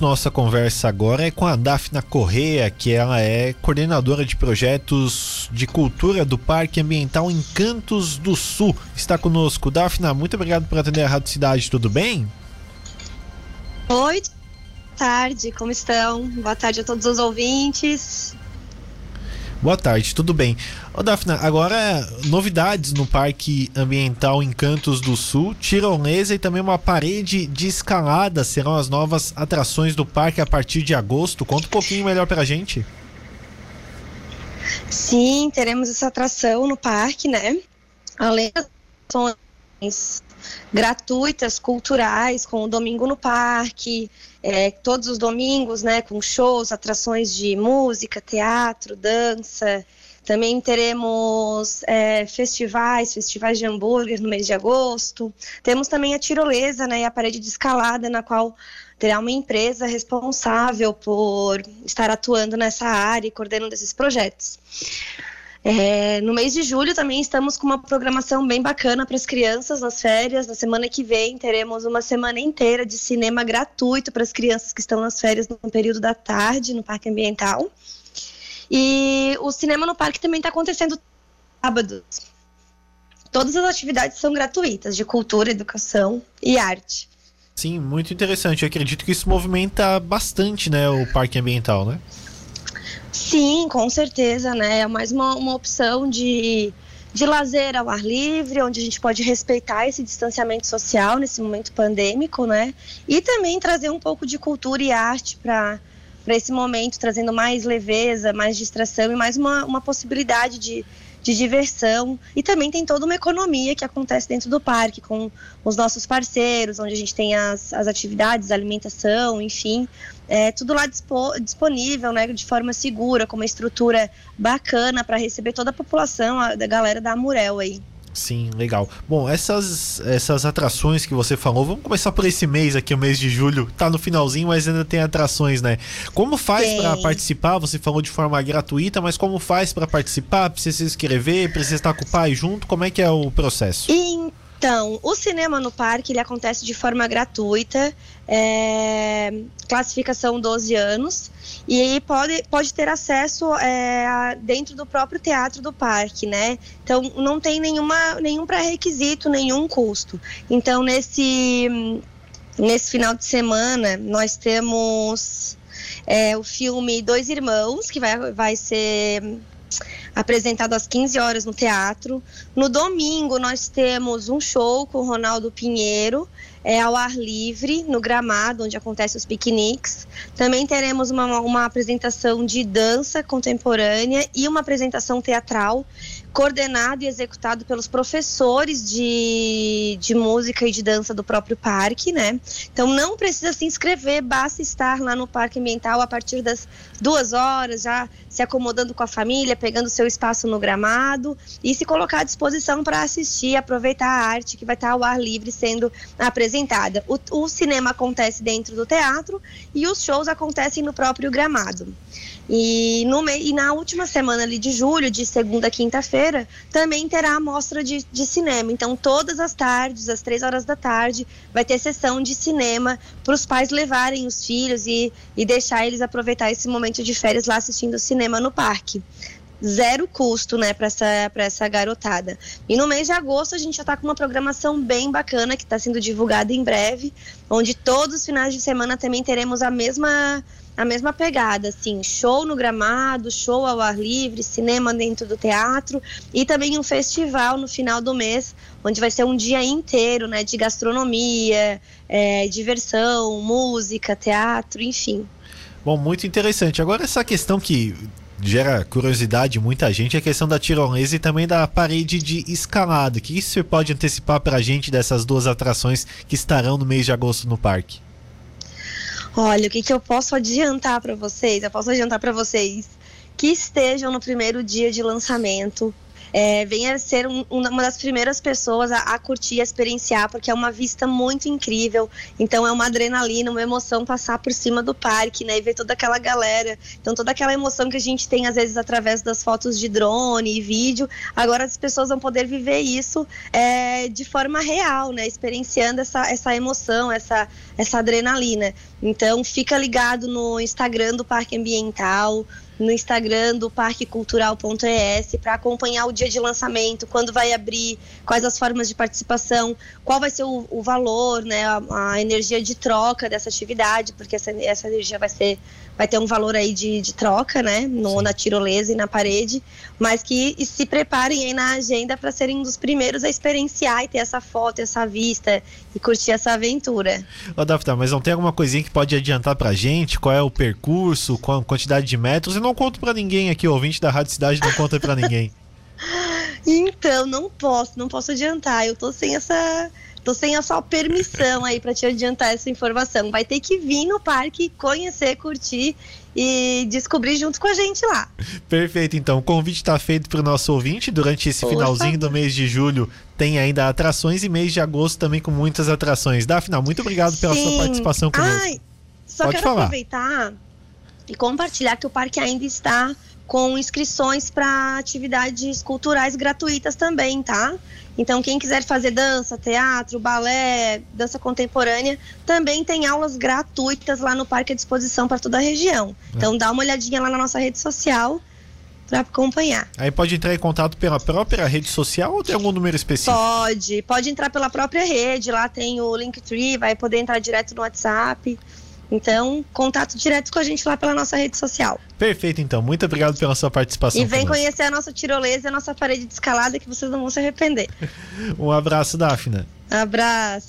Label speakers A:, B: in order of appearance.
A: Nossa conversa agora é com a Dafna Correa, que ela é coordenadora de projetos de cultura do Parque Ambiental Encantos do Sul. Está conosco. Dafna, muito obrigado por atender a Rádio Cidade, tudo bem?
B: Oi, boa tarde, como estão? Boa tarde a todos os ouvintes.
A: Boa tarde, tudo bem. Ô Dafna, agora novidades no Parque Ambiental Encantos do Sul, tirolesa e também uma parede de escalada serão as novas atrações do parque a partir de agosto. Conta um pouquinho melhor pra gente.
B: Sim, teremos essa atração no parque, né? Além das gratuitas, culturais, com o Domingo no Parque, é, todos os domingos, né, com shows, atrações de música, teatro, dança. Também teremos é, festivais, festivais de hambúrguer no mês de agosto. Temos também a tirolesa, né, e a parede de escalada, na qual terá uma empresa responsável por estar atuando nessa área e coordenando esses projetos. É, no mês de julho também estamos com uma programação bem bacana para as crianças nas férias. Na semana que vem teremos uma semana inteira de cinema gratuito para as crianças que estão nas férias no período da tarde no Parque Ambiental. E o cinema no parque também está acontecendo sábados. Todas as atividades são gratuitas, de cultura, educação e arte.
A: Sim, muito interessante. Eu acredito que isso movimenta bastante, né, o parque ambiental, né?
B: Sim, com certeza, né? É mais uma, uma opção de, de lazer ao ar livre, onde a gente pode respeitar esse distanciamento social nesse momento pandêmico, né? E também trazer um pouco de cultura e arte para esse momento, trazendo mais leveza, mais distração e mais uma, uma possibilidade de, de diversão. E também tem toda uma economia que acontece dentro do parque, com os nossos parceiros, onde a gente tem as, as atividades, alimentação, enfim. É, tudo lá dispo, disponível, né, de forma segura, com uma estrutura bacana para receber toda a população, a, da galera da Amurel aí.
A: Sim, legal. Bom, essas, essas atrações que você falou, vamos começar por esse mês aqui, o mês de julho. Tá no finalzinho, mas ainda tem atrações, né? Como faz para participar? Você falou de forma gratuita, mas como faz para participar? Precisa se inscrever? Precisa estar com o pai junto? Como é que é o processo?
B: Então, o cinema no parque ele acontece de forma gratuita, é, classificação 12 anos, e aí pode, pode ter acesso é, dentro do próprio teatro do parque, né? Então não tem nenhuma, nenhum pré-requisito, nenhum custo. Então, nesse, nesse final de semana, nós temos é, o filme Dois Irmãos, que vai, vai ser apresentado às 15 horas no teatro. No domingo, nós temos um show com o Ronaldo Pinheiro, é, ao ar livre, no gramado, onde acontecem os piqueniques. Também teremos uma, uma apresentação de dança contemporânea e uma apresentação teatral coordenado e executado pelos professores de, de música e de dança do próprio parque, né? Então não precisa se inscrever, basta estar lá no Parque Ambiental a partir das duas horas, já se acomodando com a família, pegando seu espaço no gramado e se colocar à disposição para assistir, aproveitar a arte que vai estar ao ar livre sendo apresentada. O, o cinema acontece dentro do teatro e os shows acontecem no próprio gramado. E, no, e na última semana ali de julho, de segunda a quinta-feira, também terá a mostra de, de cinema. Então, todas as tardes, às três horas da tarde, vai ter sessão de cinema para os pais levarem os filhos e, e deixar eles aproveitar esse momento de férias lá assistindo cinema no parque zero custo, né, para essa, essa garotada. E no mês de agosto a gente já está com uma programação bem bacana que está sendo divulgada em breve, onde todos os finais de semana também teremos a mesma a mesma pegada, assim, show no gramado, show ao ar livre, cinema dentro do teatro e também um festival no final do mês, onde vai ser um dia inteiro, né, de gastronomia, é, diversão, música, teatro, enfim.
A: Bom, muito interessante. Agora essa questão que gera curiosidade muita gente é a questão da tirolesa e também da parede de escalada. O que você pode antecipar para a gente dessas duas atrações que estarão no mês de agosto no parque?
B: Olha, o que, que eu posso adiantar para vocês? Eu posso adiantar para vocês que estejam no primeiro dia de lançamento. É, venha ser um, uma das primeiras pessoas a, a, curtir, a experienciar, porque é uma vista muito incrível. Então é uma adrenalina, uma emoção passar por cima do parque, né? E ver toda aquela galera. Então toda aquela emoção que a gente tem às vezes através das fotos de drone e vídeo, agora as pessoas vão poder viver isso é, de forma real, né? Experienciando essa, essa emoção, essa, essa adrenalina. Então fica ligado no Instagram do Parque Ambiental no Instagram do Parque Cultural.es para acompanhar o dia de lançamento, quando vai abrir, quais as formas de participação, qual vai ser o, o valor, né, a, a, energia de troca dessa atividade, porque essa, essa energia vai ser vai ter um valor aí de, de troca, né, no, na tirolesa e na parede, mas que se preparem aí na agenda para serem um dos primeiros a experienciar e ter essa foto, essa vista e curtir essa aventura.
A: Ô, Dafta, mas não tem alguma coisinha que pode adiantar pra gente? Qual é o percurso, qual a quantidade de metros? Não conto para ninguém aqui, o ouvinte da Rádio Cidade não conta para ninguém.
B: Então, não posso, não posso adiantar. Eu tô sem essa Tô sem a sua permissão aí para te adiantar essa informação. Vai ter que vir no parque, conhecer, curtir e descobrir junto com a gente lá.
A: Perfeito, então. O convite está feito para o nosso ouvinte. Durante esse finalzinho do mês de julho tem ainda atrações e mês de agosto também com muitas atrações. Dafna, muito obrigado pela Sim. sua participação conosco. Ai,
B: só Pode quero falar. aproveitar e compartilhar que o parque ainda está com inscrições para atividades culturais gratuitas também, tá? Então, quem quiser fazer dança, teatro, balé, dança contemporânea, também tem aulas gratuitas lá no parque à disposição para toda a região. Então, dá uma olhadinha lá na nossa rede social para acompanhar.
A: Aí pode entrar em contato pela própria rede social ou tem algum número específico?
B: Pode, pode entrar pela própria rede, lá tem o Linktree, vai poder entrar direto no WhatsApp. Então, contato direto com a gente lá pela nossa rede social.
A: Perfeito, então. Muito obrigado pela sua participação.
B: E vem conhecer a nossa tirolesa e a nossa parede de escalada que vocês não vão se arrepender.
A: um abraço, Dafna.
B: Abraço.